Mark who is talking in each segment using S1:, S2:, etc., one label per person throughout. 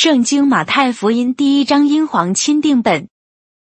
S1: 圣经马太福音第一章英皇钦定本。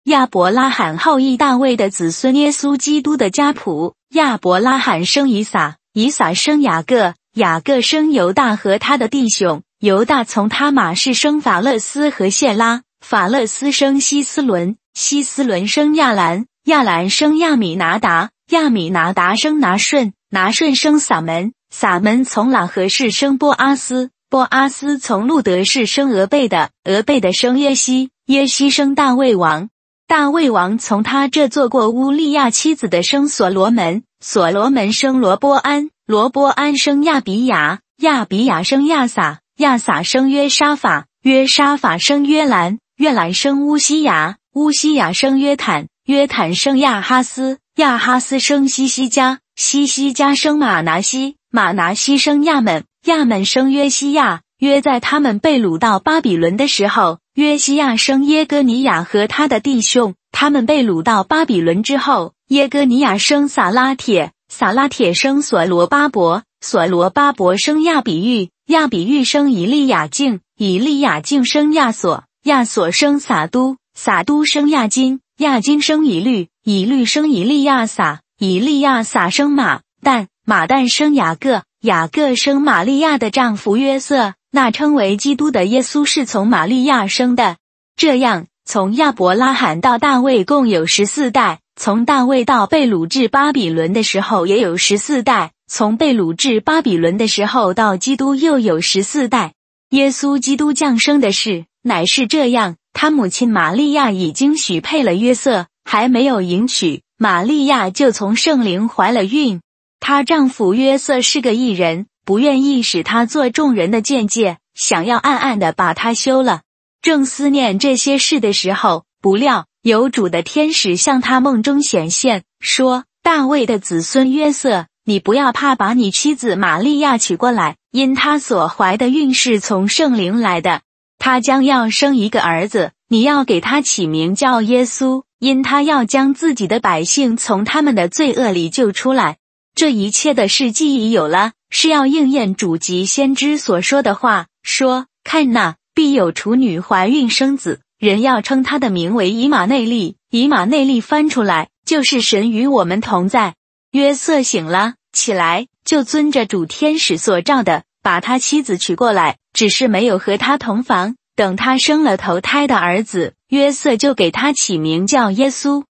S1: 亚伯拉罕后裔大卫的子孙耶稣基督的家谱。亚伯拉罕生以撒，以撒生雅各，雅各生犹大和他的弟兄。犹大从他马氏生法勒斯和谢拉，法勒斯生希斯伦，希斯伦生亚兰，亚兰生亚米拿达，亚米拿达生拿顺，拿顺生撒门，撒门从喇合氏生波阿斯。波阿斯从路德氏生俄贝的，俄贝的生耶西，耶西生大卫王，大卫王从他这做过乌利亚妻子的生所罗门，所罗门生罗波安，罗波安生亚比雅，亚比雅生亚撒，亚撒生约沙法，约沙法生约兰，约兰生乌西雅，乌西雅生约坦，约坦生亚哈斯，亚哈斯生西西加，西西加生马拿西，马拿西生亚门。亚门生约西亚，约在他们被掳到巴比伦的时候，约西亚生耶哥尼亚和他的弟兄。他们被掳到巴比伦之后，耶哥尼亚生撒拉铁，撒拉铁生所罗巴伯，所罗巴伯生亚比玉，亚比玉生以利亚敬，以利亚敬生亚索，亚索生撒都，撒都生亚金，亚金生以律，以律生以利亚撒，以利亚撒生马旦，马旦生雅各。雅各生玛利亚的丈夫约瑟，那称为基督的耶稣是从玛利亚生的。这样，从亚伯拉罕到大卫共有十四代；从大卫到被掳至巴比伦的时候也有十四代；从被掳至巴比伦的时候到基督又有十四代。耶稣基督降生的事乃是这样：他母亲玛利亚已经许配了约瑟，还没有迎娶，玛利亚就从圣灵怀了孕。她丈夫约瑟是个异人，不愿意使她做众人的见解，想要暗暗的把她休了。正思念这些事的时候，不料有主的天使向他梦中显现，说：“大卫的子孙约瑟，你不要怕，把你妻子玛利亚娶过来，因她所怀的孕是从圣灵来的。她将要生一个儿子，你要给他起名叫耶稣，因他要将自己的百姓从他们的罪恶里救出来。”这一切的事既已有了，是要应验主及先知所说的话，说：“看那必有处女怀孕生子，人要称他的名为以马内利。以马内利翻出来就是神与我们同在。”约瑟醒了起来，就遵着主天使所召的，把他妻子娶过来，只是没有和他同房。等他生了头胎的儿子，约瑟就给他起名叫耶稣。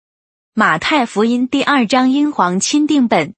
S1: 马太福音第二章英皇钦定本。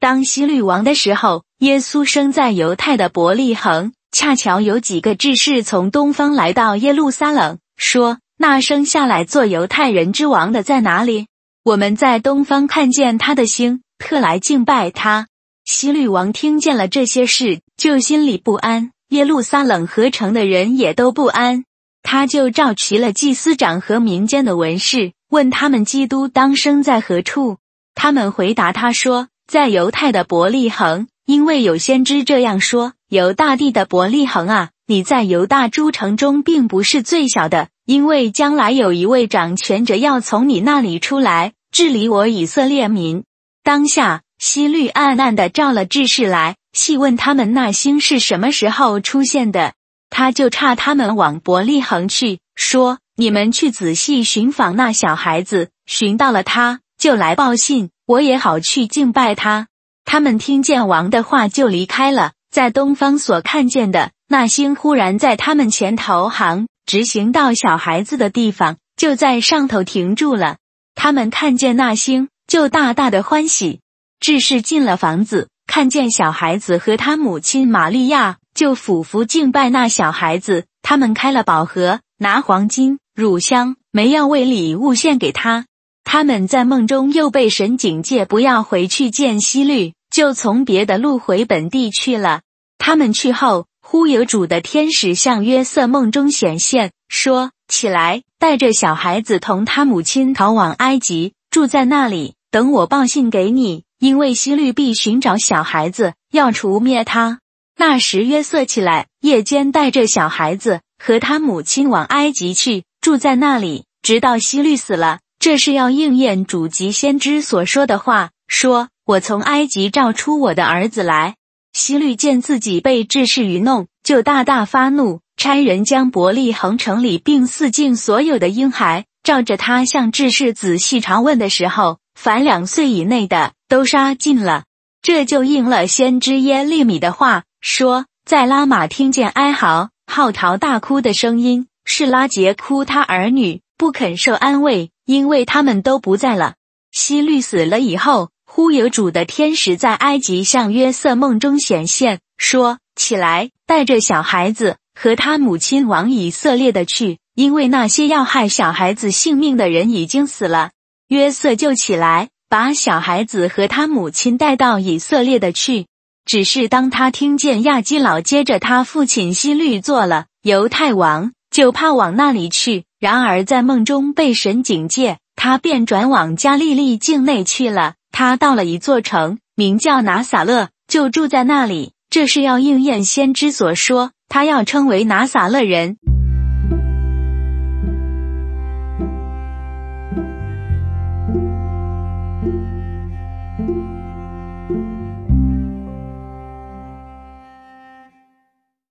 S1: 当希律王的时候，耶稣生在犹太的伯利恒。恰巧有几个志士从东方来到耶路撒冷，说：“那生下来做犹太人之王的在哪里？我们在东方看见他的星，特来敬拜他。”希律王听见了这些事，就心里不安。耶路撒冷合成的人也都不安。他就召齐了祭司长和民间的文士，问他们基督当生在何处。他们回答他说。在犹太的伯利恒，因为有先知这样说：“犹大地的伯利恒啊，你在犹大诸城中并不是最小的，因为将来有一位掌权者要从你那里出来，治理我以色列民。”当下，希律暗暗的召了志士来，细问他们那星是什么时候出现的。他就差他们往伯利恒去，说：“你们去仔细寻访那小孩子，寻到了他，就来报信。”我也好去敬拜他。他们听见王的话就离开了，在东方所看见的那星忽然在他们前头行，直行到小孩子的地方，就在上头停住了。他们看见那星，就大大的欢喜。志士进了房子，看见小孩子和他母亲玛利亚，就俯伏敬拜那小孩子。他们开了宝盒，拿黄金、乳香、没药为礼物献给他。他们在梦中又被神警戒，不要回去见希律，就从别的路回本地去了。他们去后，忽有主的天使向约瑟梦中显现，说：“起来，带着小孩子同他母亲逃往埃及，住在那里，等我报信给你。因为希律必寻找小孩子，要除灭他。”那时约瑟起来，夜间带着小孩子和他母亲往埃及去，住在那里，直到希律死了。这是要应验主及先知所说的话，说：“我从埃及召出我的儿子来。”希律见自己被治世愚弄，就大大发怒，差人将伯利恒城里并四境所有的婴孩，照着他向智士仔细查问的时候，凡两岁以内的都杀尽了。这就应了先知耶利米的话，说在拉玛听见哀嚎、号啕大哭的声音，是拉杰哭他儿女，不肯受安慰，因为他们都不在了。希律死了以后，忽有主的天使在埃及向约瑟梦中显现，说：“起来，带着小孩子和他母亲往以色列的去，因为那些要害小孩子性命的人已经死了。”约瑟就起来，把小孩子和他母亲带到以色列的去。只是当他听见亚基老接着他父亲希律做了犹太王，就怕往那里去。然而在梦中被神警戒。他便转往加利利境内去了。他到了一座城，名叫拿撒勒，就住在那里。这是要应验先知所说，他要称为拿撒勒人。